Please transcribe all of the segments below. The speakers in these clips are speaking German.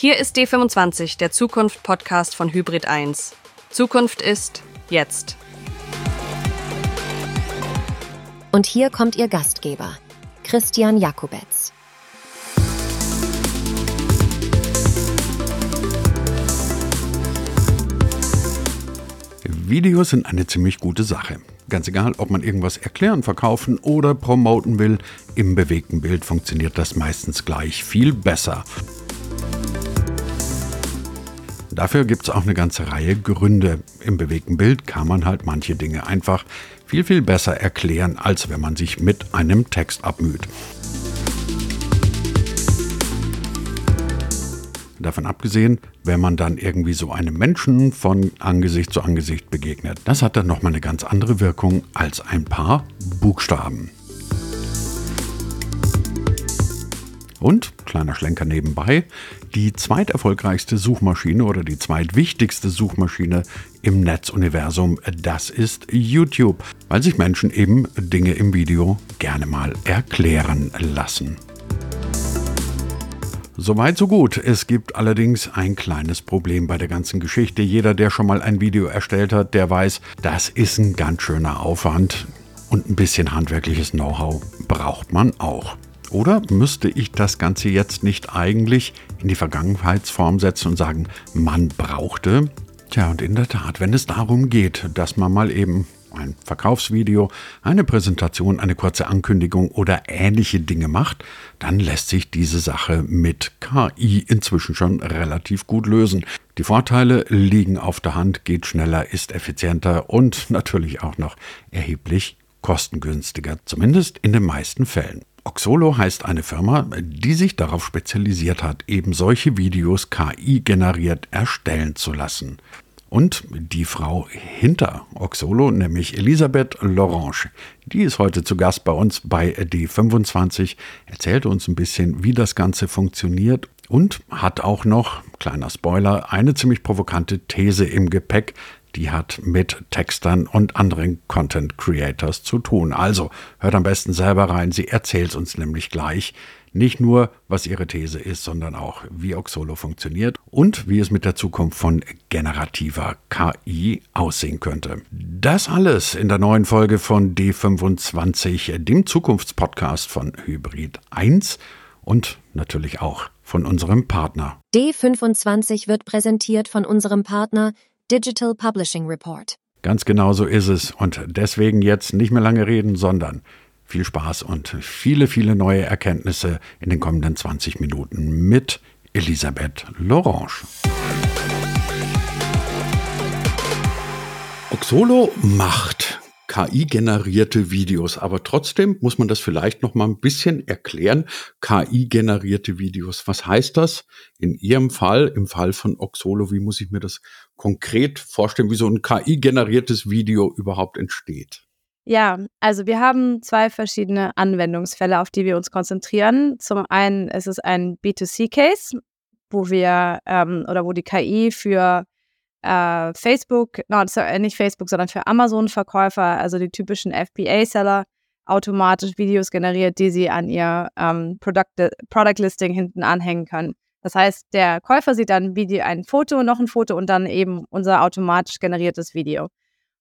Hier ist D25, der Zukunft-Podcast von Hybrid 1. Zukunft ist jetzt. Und hier kommt Ihr Gastgeber, Christian Jakobetz. Videos sind eine ziemlich gute Sache. Ganz egal, ob man irgendwas erklären, verkaufen oder promoten will, im bewegten Bild funktioniert das meistens gleich viel besser. Dafür gibt es auch eine ganze Reihe Gründe. Im bewegten Bild kann man halt manche Dinge einfach viel, viel besser erklären, als wenn man sich mit einem Text abmüht. Davon abgesehen, wenn man dann irgendwie so einem Menschen von Angesicht zu Angesicht begegnet, das hat dann nochmal eine ganz andere Wirkung als ein paar Buchstaben. Und, kleiner Schlenker nebenbei, die zweiterfolgreichste Suchmaschine oder die zweitwichtigste Suchmaschine im Netzuniversum, das ist YouTube, weil sich Menschen eben Dinge im Video gerne mal erklären lassen. Soweit so gut. Es gibt allerdings ein kleines Problem bei der ganzen Geschichte. Jeder, der schon mal ein Video erstellt hat, der weiß, das ist ein ganz schöner Aufwand und ein bisschen handwerkliches Know-how braucht man auch. Oder müsste ich das Ganze jetzt nicht eigentlich in die Vergangenheitsform setzen und sagen, man brauchte? Tja, und in der Tat, wenn es darum geht, dass man mal eben ein Verkaufsvideo, eine Präsentation, eine kurze Ankündigung oder ähnliche Dinge macht, dann lässt sich diese Sache mit KI inzwischen schon relativ gut lösen. Die Vorteile liegen auf der Hand, geht schneller, ist effizienter und natürlich auch noch erheblich kostengünstiger, zumindest in den meisten Fällen. Oxolo heißt eine Firma, die sich darauf spezialisiert hat, eben solche Videos KI-generiert erstellen zu lassen. Und die Frau hinter Oxolo, nämlich Elisabeth Lorange, die ist heute zu Gast bei uns bei D25, erzählt uns ein bisschen, wie das Ganze funktioniert und hat auch noch, kleiner Spoiler, eine ziemlich provokante These im Gepäck, die hat mit Textern und anderen Content Creators zu tun. Also hört am besten selber rein, sie erzählt uns nämlich gleich nicht nur, was ihre These ist, sondern auch, wie Oxolo funktioniert und wie es mit der Zukunft von generativer KI aussehen könnte. Das alles in der neuen Folge von D25, dem Zukunftspodcast von Hybrid 1 und natürlich auch von unserem Partner. D25 wird präsentiert von unserem Partner Digital Publishing Report. Ganz genau so ist es. Und deswegen jetzt nicht mehr lange reden, sondern viel Spaß und viele, viele neue Erkenntnisse in den kommenden 20 Minuten mit Elisabeth Lorange. Oxolo macht KI-generierte Videos. Aber trotzdem muss man das vielleicht noch mal ein bisschen erklären. KI-generierte Videos. Was heißt das in Ihrem Fall, im Fall von Oxolo? Wie muss ich mir das konkret vorstellen, wie so ein KI-generiertes Video überhaupt entsteht? Ja, also wir haben zwei verschiedene Anwendungsfälle, auf die wir uns konzentrieren. Zum einen ist es ein B2C-Case, wo wir ähm, oder wo die KI für äh, Facebook, no, äh, nicht Facebook, sondern für Amazon-Verkäufer, also die typischen FBA-Seller, automatisch Videos generiert, die sie an ihr ähm, Product, Product Listing hinten anhängen können. Das heißt, der Käufer sieht dann Video, ein Foto, noch ein Foto und dann eben unser automatisch generiertes Video.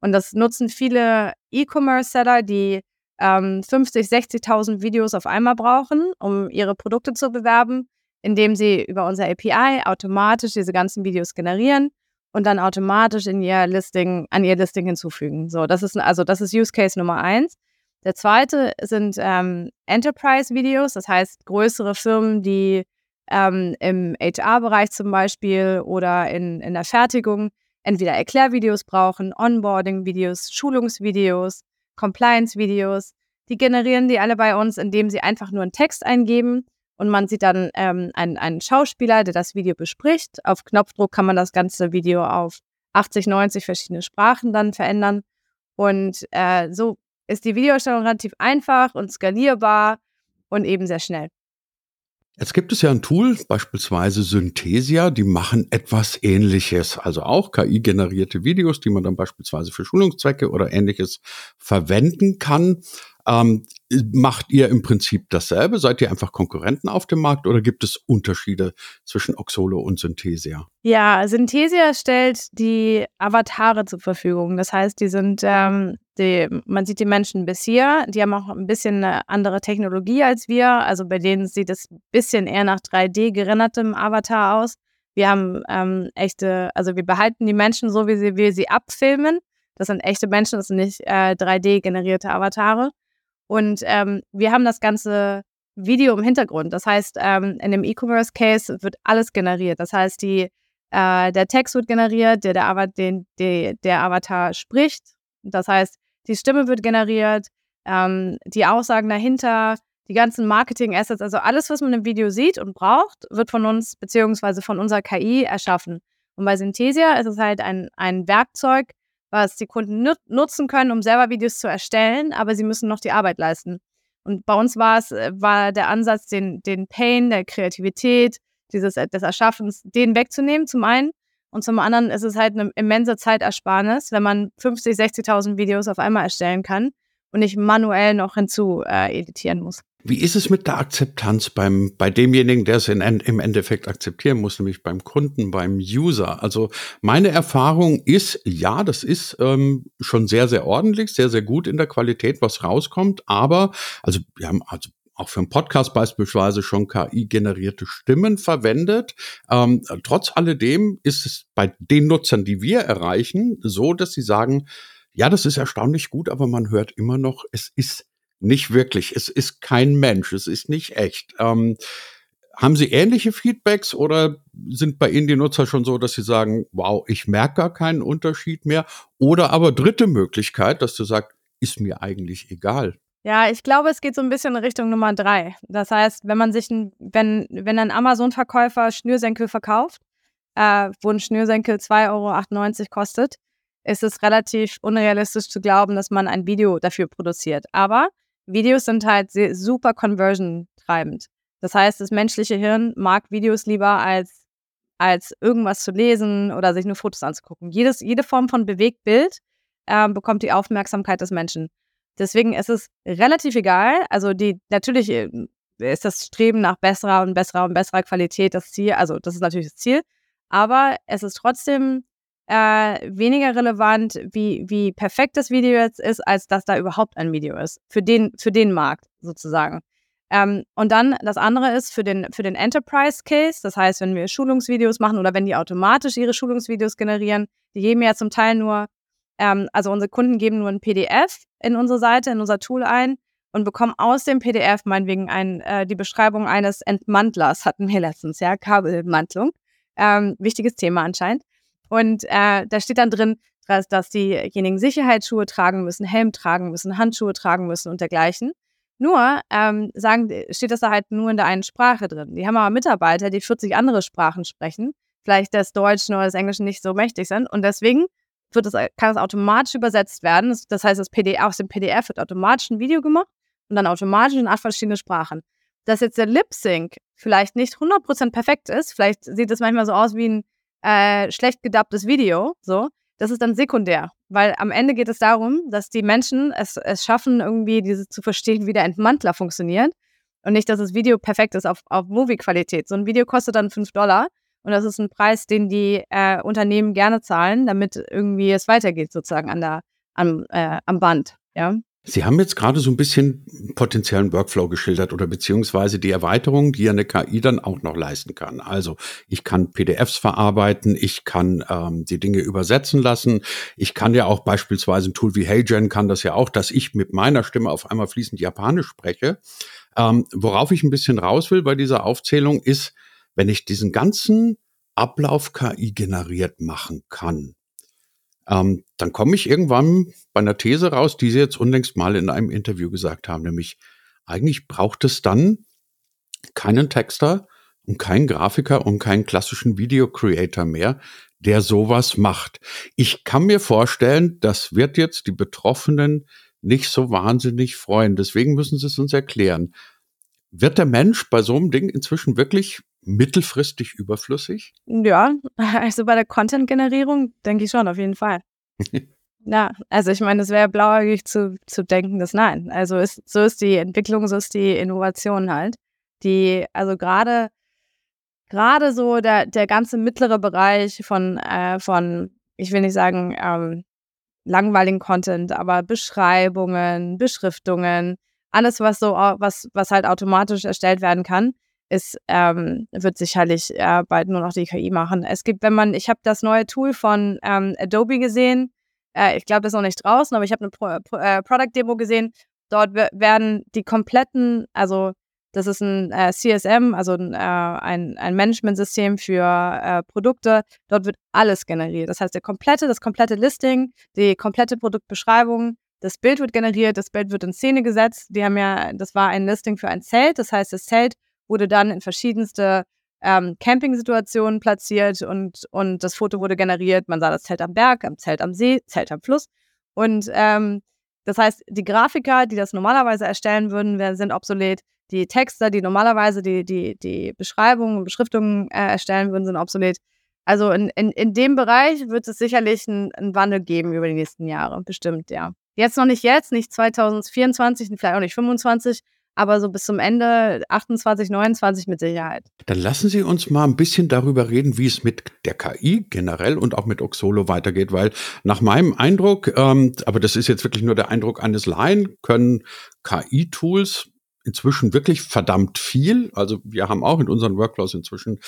Und das nutzen viele E-Commerce-Seller, die ähm, 50, 60.000 Videos auf einmal brauchen, um ihre Produkte zu bewerben, indem sie über unser API automatisch diese ganzen Videos generieren und dann automatisch in ihr Listing, an ihr Listing hinzufügen. So, das ist also das ist Use Case Nummer eins. Der zweite sind ähm, Enterprise-Videos, das heißt größere Firmen, die ähm, im HR-Bereich zum Beispiel oder in, in der Fertigung entweder Erklärvideos brauchen, Onboarding-Videos, Schulungsvideos, Compliance-Videos. Die generieren die alle bei uns, indem sie einfach nur einen Text eingeben und man sieht dann ähm, einen, einen Schauspieler, der das Video bespricht. Auf Knopfdruck kann man das ganze Video auf 80, 90 verschiedene Sprachen dann verändern. Und äh, so ist die Videoerstellung relativ einfach und skalierbar und eben sehr schnell. Jetzt gibt es ja ein Tool, beispielsweise Synthesia, die machen etwas ähnliches. Also auch KI-generierte Videos, die man dann beispielsweise für Schulungszwecke oder ähnliches verwenden kann. Ähm, macht ihr im Prinzip dasselbe? Seid ihr einfach Konkurrenten auf dem Markt oder gibt es Unterschiede zwischen Oxolo und Synthesia? Ja, Synthesia stellt die Avatare zur Verfügung. Das heißt, die sind, ähm, die, man sieht die Menschen bis hier, die haben auch ein bisschen eine andere Technologie als wir. Also bei denen sieht es ein bisschen eher nach 3D gerendertem Avatar aus. Wir haben ähm, echte, also wir behalten die Menschen so, wie sie, wir sie abfilmen. Das sind echte Menschen, das sind nicht äh, 3D-generierte Avatare. Und ähm, wir haben das ganze Video im Hintergrund. Das heißt, ähm, in dem E-Commerce-Case wird alles generiert. Das heißt, die, äh, der Text wird generiert, der, der, den, der, der Avatar spricht. Das heißt, die Stimme wird generiert, ähm, die Aussagen dahinter, die ganzen Marketing-Assets, also alles, was man im Video sieht und braucht, wird von uns beziehungsweise von unserer KI erschaffen. Und bei Synthesia ist es halt ein, ein Werkzeug, was die Kunden nut nutzen können, um selber Videos zu erstellen, aber sie müssen noch die Arbeit leisten. Und bei uns war es, äh, war der Ansatz, den, den Pain, der Kreativität, dieses, äh, des Erschaffens, den wegzunehmen, zum einen. Und zum anderen ist es halt eine immense Zeitersparnis, wenn man 50, 60.000 Videos auf einmal erstellen kann und nicht manuell noch hinzu äh, editieren muss. Wie ist es mit der Akzeptanz beim, bei demjenigen, der es in, im Endeffekt akzeptieren muss, nämlich beim Kunden, beim User? Also meine Erfahrung ist, ja, das ist ähm, schon sehr, sehr ordentlich, sehr, sehr gut in der Qualität, was rauskommt. Aber, also wir haben also auch für einen Podcast beispielsweise schon KI-generierte Stimmen verwendet. Ähm, trotz alledem ist es bei den Nutzern, die wir erreichen, so, dass sie sagen, ja, das ist erstaunlich gut, aber man hört immer noch, es ist nicht wirklich. Es ist kein Mensch. Es ist nicht echt. Ähm, haben Sie ähnliche Feedbacks oder sind bei Ihnen die Nutzer schon so, dass Sie sagen, wow, ich merke gar keinen Unterschied mehr? Oder aber dritte Möglichkeit, dass du sagst, ist mir eigentlich egal. Ja, ich glaube, es geht so ein bisschen in Richtung Nummer drei. Das heißt, wenn man sich ein, wenn, wenn ein Amazon-Verkäufer Schnürsenkel verkauft, äh, wo ein Schnürsenkel 2,98 Euro kostet, ist es relativ unrealistisch zu glauben, dass man ein Video dafür produziert. Aber Videos sind halt super conversion-treibend. Das heißt, das menschliche Hirn mag Videos lieber als, als irgendwas zu lesen oder sich nur Fotos anzugucken. Jedes, jede Form von Bewegtbild äh, bekommt die Aufmerksamkeit des Menschen. Deswegen ist es relativ egal. Also die natürlich äh, ist das Streben nach besserer und besserer und besserer Qualität das Ziel. Also das ist natürlich das Ziel. Aber es ist trotzdem äh, weniger relevant, wie, wie perfekt das Video jetzt ist, als dass da überhaupt ein Video ist. Für den, für den Markt sozusagen. Ähm, und dann das andere ist für den, für den Enterprise Case, das heißt, wenn wir Schulungsvideos machen oder wenn die automatisch ihre Schulungsvideos generieren, die geben ja zum Teil nur, ähm, also unsere Kunden geben nur ein PDF in unsere Seite, in unser Tool ein und bekommen aus dem PDF meinetwegen ein, äh, die Beschreibung eines Entmantlers, hatten wir letztens, ja, Kabelmantlung. Ähm, wichtiges Thema anscheinend. Und äh, da steht dann drin, dass, dass diejenigen Sicherheitsschuhe tragen müssen, Helm tragen müssen, Handschuhe tragen müssen und dergleichen. Nur ähm, sagen, steht das da halt nur in der einen Sprache drin. Die haben aber Mitarbeiter, die 40 andere Sprachen sprechen, vielleicht das Deutsche oder das Englische nicht so mächtig sind. Und deswegen wird das, kann es automatisch übersetzt werden. Das heißt, das PDF, aus dem PDF wird automatisch ein Video gemacht und dann automatisch in acht verschiedene Sprachen. Dass jetzt der Lip Sync vielleicht nicht 100% perfekt ist, vielleicht sieht es manchmal so aus wie ein äh, schlecht gedubbtes Video, so, das ist dann sekundär. Weil am Ende geht es darum, dass die Menschen es, es schaffen, irgendwie dieses zu verstehen, wie der Entmantler funktioniert. Und nicht, dass das Video perfekt ist auf, auf Movie-Qualität. So ein Video kostet dann 5 Dollar. Und das ist ein Preis, den die äh, Unternehmen gerne zahlen, damit irgendwie es weitergeht, sozusagen an der, am, äh, am Band. Ja. Sie haben jetzt gerade so ein bisschen potenziellen Workflow geschildert oder beziehungsweise die Erweiterung, die eine KI dann auch noch leisten kann. Also ich kann PDFs verarbeiten, ich kann ähm, die Dinge übersetzen lassen, ich kann ja auch beispielsweise ein Tool wie HeyGen kann das ja auch, dass ich mit meiner Stimme auf einmal fließend Japanisch spreche. Ähm, worauf ich ein bisschen raus will bei dieser Aufzählung ist, wenn ich diesen ganzen Ablauf KI generiert machen kann, ähm, dann komme ich irgendwann bei einer These raus, die Sie jetzt unlängst mal in einem Interview gesagt haben, nämlich eigentlich braucht es dann keinen Texter und keinen Grafiker und keinen klassischen Video Creator mehr, der sowas macht. Ich kann mir vorstellen, das wird jetzt die Betroffenen nicht so wahnsinnig freuen. Deswegen müssen Sie es uns erklären. Wird der Mensch bei so einem Ding inzwischen wirklich mittelfristig überflüssig? Ja, also bei der Content-Generierung denke ich schon, auf jeden Fall. Ja, also ich meine, es wäre blauäugig zu, zu denken, dass nein. Also ist, so ist die Entwicklung, so ist die Innovation halt. Die, also gerade gerade so der, der ganze mittlere Bereich von, äh, von, ich will nicht sagen, ähm, langweiligen Content, aber Beschreibungen, Beschriftungen, alles, was so, was, was halt automatisch erstellt werden kann, ist, ähm, wird sicherlich äh, bald nur noch die KI machen. Es gibt, wenn man, ich habe das neue Tool von ähm, Adobe gesehen, äh, ich glaube, das ist noch nicht draußen, aber ich habe eine Pro Pro äh, Product-Demo gesehen. Dort werden die kompletten, also das ist ein äh, CSM, also ein, äh, ein, ein Managementsystem für äh, Produkte. Dort wird alles generiert. Das heißt, der komplette, das komplette Listing, die komplette Produktbeschreibung, das Bild wird generiert, das Bild wird in Szene gesetzt. Die haben ja, das war ein Listing für ein Zelt. Das heißt, das Zelt wurde dann in verschiedenste ähm, Camping-Situationen platziert und, und das Foto wurde generiert. Man sah das Zelt am Berg, am Zelt am See, Zelt am Fluss. Und ähm, das heißt, die Grafiker, die das normalerweise erstellen würden, sind obsolet die Texte, die normalerweise die, die, die Beschreibungen und Beschriftungen äh, erstellen würden, sind obsolet. Also in, in, in dem Bereich wird es sicherlich einen, einen Wandel geben über die nächsten Jahre, bestimmt, ja. Jetzt noch nicht jetzt, nicht 2024, vielleicht auch nicht 2025, aber so bis zum Ende 28, 29 mit Sicherheit. Dann lassen Sie uns mal ein bisschen darüber reden, wie es mit der KI generell und auch mit Oxolo weitergeht, weil nach meinem Eindruck, ähm, aber das ist jetzt wirklich nur der Eindruck eines Laien, können KI-Tools inzwischen wirklich verdammt viel. Also wir haben auch in unseren Workflows inzwischen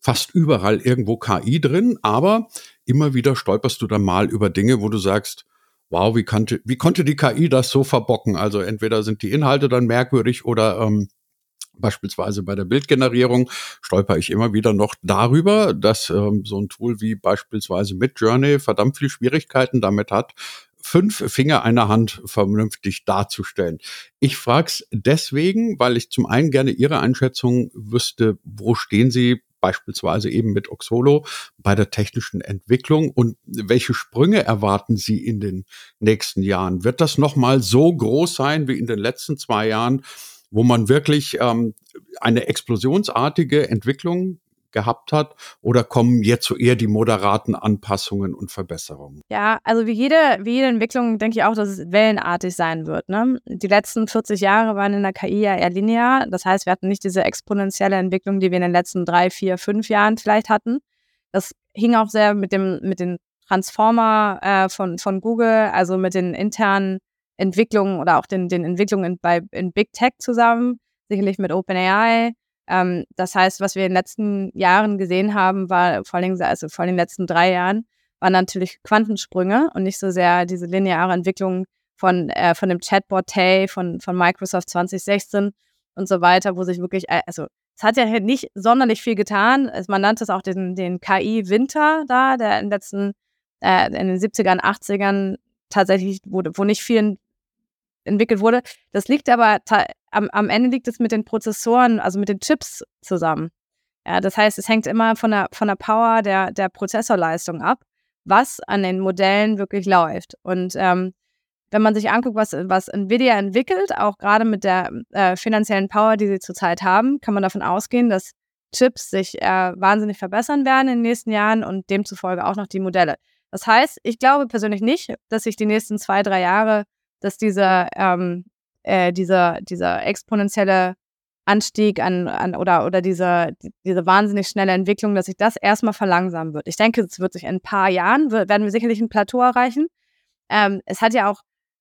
fast überall irgendwo KI drin, aber immer wieder stolperst du dann mal über Dinge, wo du sagst, wow, wie konnte, wie konnte die KI das so verbocken? Also entweder sind die Inhalte dann merkwürdig oder ähm, Beispielsweise bei der Bildgenerierung stolper ich immer wieder noch darüber, dass ähm, so ein Tool wie beispielsweise Midjourney verdammt viel Schwierigkeiten damit hat, fünf Finger einer Hand vernünftig darzustellen. Ich frage es deswegen, weil ich zum einen gerne Ihre Einschätzung wüsste, wo stehen Sie beispielsweise eben mit Oxolo bei der technischen Entwicklung und welche Sprünge erwarten Sie in den nächsten Jahren? Wird das nochmal so groß sein wie in den letzten zwei Jahren, wo man wirklich ähm, eine explosionsartige Entwicklung gehabt hat? Oder kommen jetzt so eher die moderaten Anpassungen und Verbesserungen? Ja, also wie jede, wie jede Entwicklung denke ich auch, dass es wellenartig sein wird. Ne? Die letzten 40 Jahre waren in der KI ja eher linear. Das heißt, wir hatten nicht diese exponentielle Entwicklung, die wir in den letzten drei, vier, fünf Jahren vielleicht hatten. Das hing auch sehr mit dem, mit den Transformer äh, von, von Google, also mit den internen Entwicklungen oder auch den, den Entwicklungen bei, in Big Tech zusammen, sicherlich mit OpenAI, ähm, das heißt, was wir in den letzten Jahren gesehen haben, war vor allem, also vor den letzten drei Jahren, waren natürlich Quantensprünge und nicht so sehr diese lineare Entwicklung von, äh, von dem Chatbot Tay von, von Microsoft 2016 und so weiter, wo sich wirklich, äh, also es hat ja nicht sonderlich viel getan. Man nannte es auch den, den KI-Winter da, der in den letzten, äh, in den 70ern, 80ern tatsächlich wurde, wo nicht viel entwickelt wurde. Das liegt aber am, am Ende liegt es mit den Prozessoren, also mit den Chips zusammen. Ja, das heißt, es hängt immer von der, von der Power der, der Prozessorleistung ab, was an den Modellen wirklich läuft. Und ähm, wenn man sich anguckt, was, was Nvidia entwickelt, auch gerade mit der äh, finanziellen Power, die sie zurzeit haben, kann man davon ausgehen, dass Chips sich äh, wahnsinnig verbessern werden in den nächsten Jahren und demzufolge auch noch die Modelle. Das heißt, ich glaube persönlich nicht, dass sich die nächsten zwei, drei Jahre dass dieser, ähm, äh, dieser, dieser exponentielle Anstieg an, an oder, oder diese, diese wahnsinnig schnelle Entwicklung, dass sich das erstmal verlangsamen wird. Ich denke, es wird sich in ein paar Jahren, werden wir sicherlich ein Plateau erreichen. Ähm, es hat ja auch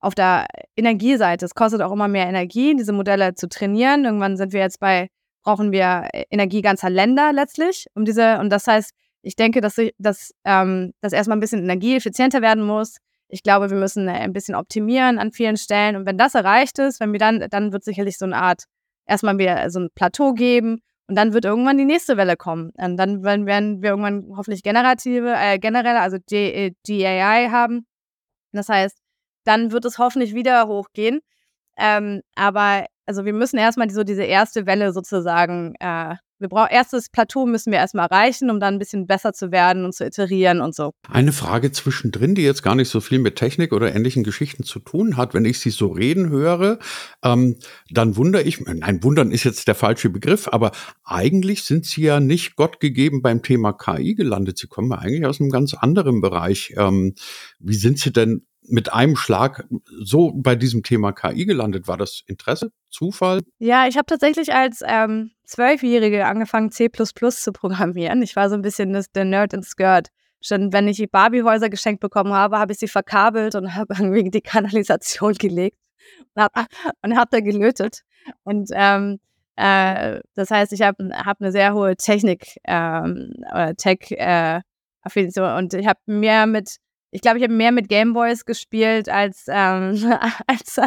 auf der Energieseite, es kostet auch immer mehr Energie, diese Modelle zu trainieren. Irgendwann sind wir jetzt bei, brauchen wir Energie ganzer Länder letztlich, um diese, und das heißt, ich denke, dass, dass, ähm, dass erstmal ein bisschen energieeffizienter werden muss, ich glaube, wir müssen äh, ein bisschen optimieren an vielen Stellen. Und wenn das erreicht ist, wenn wir dann, dann wird sicherlich so eine Art, erstmal wieder so ein Plateau geben und dann wird irgendwann die nächste Welle kommen. Und dann werden wir irgendwann hoffentlich generative, äh, generelle, also DAI haben. Das heißt, dann wird es hoffentlich wieder hochgehen. Ähm, aber also wir müssen erstmal so diese erste Welle sozusagen äh, wir brauchen erstes Plateau müssen wir erstmal erreichen, um dann ein bisschen besser zu werden und zu iterieren und so. Eine Frage zwischendrin, die jetzt gar nicht so viel mit Technik oder ähnlichen Geschichten zu tun hat. Wenn ich Sie so reden höre, ähm, dann wundere ich, nein, wundern ist jetzt der falsche Begriff, aber eigentlich sind Sie ja nicht Gott gegeben beim Thema KI gelandet. Sie kommen ja eigentlich aus einem ganz anderen Bereich. Ähm, wie sind Sie denn mit einem Schlag so bei diesem Thema KI gelandet? War das Interesse, Zufall? Ja, ich habe tatsächlich als ähm, Zwölfjährige angefangen, C zu programmieren. Ich war so ein bisschen das, der Nerd in Skirt. Schon wenn ich Barbie-Häuser geschenkt bekommen habe, habe ich sie verkabelt und habe irgendwie die Kanalisation gelegt und habe hab da gelötet. Und ähm, äh, das heißt, ich habe hab eine sehr hohe Technik, ähm, Tech, äh, und ich habe mehr mit ich glaube, ich habe mehr mit Gameboys gespielt als, ähm, als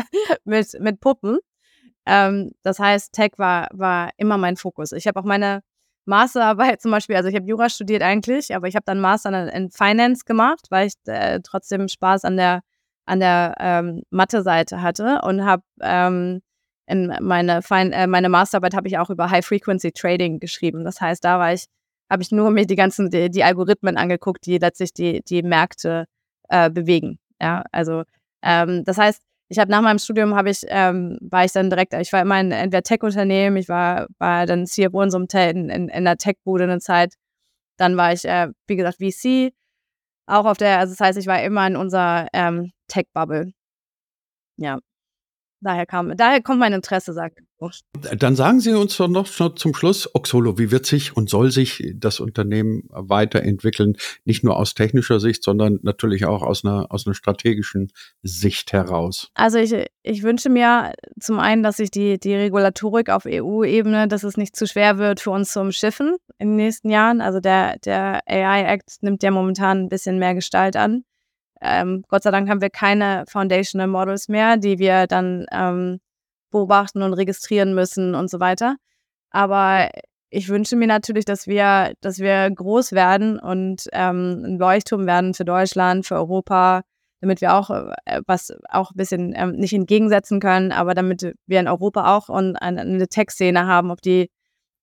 mit, mit Puppen. Ähm, das heißt, Tech war, war immer mein Fokus. Ich habe auch meine Masterarbeit zum Beispiel, also ich habe Jura studiert eigentlich, aber ich habe dann Master in Finance gemacht, weil ich äh, trotzdem Spaß an der, an der ähm, Mathe-Seite hatte und habe ähm, in meine, äh, meine Masterarbeit habe ich auch über High Frequency Trading geschrieben. Das heißt, da war ich, habe ich nur mir die ganzen, die, die Algorithmen angeguckt, die letztlich die, die Märkte äh, bewegen. Ja, also ähm, das heißt, ich habe nach meinem Studium habe ich ähm, war ich dann direkt, ich war immer in entweder Tech-Unternehmen, ich war war dann CFO in so einem Te in, in, in der Tech-Bude eine Zeit. Dann war ich, äh, wie gesagt, VC, auch auf der, also das heißt, ich war immer in unserer ähm, Tech-Bubble. Ja. Daher kam, daher kommt mein Interesse, sagt Dann sagen Sie uns doch noch zum Schluss, Oxolo, wie wird sich und soll sich das Unternehmen weiterentwickeln? Nicht nur aus technischer Sicht, sondern natürlich auch aus einer, aus einer strategischen Sicht heraus. Also ich, ich wünsche mir zum einen, dass sich die, die Regulatorik auf EU-Ebene, dass es nicht zu schwer wird für uns zu umschiffen in den nächsten Jahren. Also der, der AI-Act nimmt ja momentan ein bisschen mehr Gestalt an. Ähm, Gott sei Dank haben wir keine Foundational Models mehr, die wir dann ähm, beobachten und registrieren müssen und so weiter. Aber ich wünsche mir natürlich, dass wir, dass wir groß werden und ähm, ein Leuchtturm werden für Deutschland, für Europa, damit wir auch äh, was auch ein bisschen ähm, nicht entgegensetzen können, aber damit wir in Europa auch und eine, Tech-Szene haben, auf die,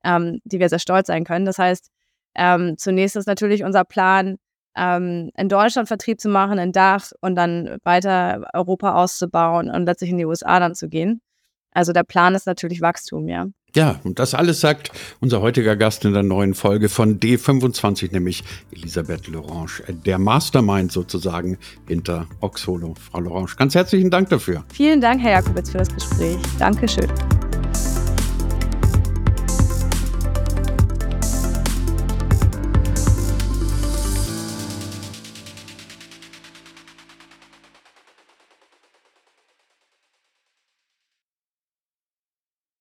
ähm, die wir sehr stolz sein können. Das heißt, ähm, zunächst ist natürlich unser Plan, ähm, in Deutschland Vertrieb zu machen, in Dach und dann weiter Europa auszubauen und letztlich in die USA dann zu gehen. Also der Plan ist natürlich Wachstum, ja. Ja, und das alles sagt unser heutiger Gast in der neuen Folge von D25, nämlich Elisabeth Lorange, der Mastermind sozusagen hinter Oxolo. Frau Lorange, ganz herzlichen Dank dafür. Vielen Dank, Herr Jakobitz, für das Gespräch. Dankeschön.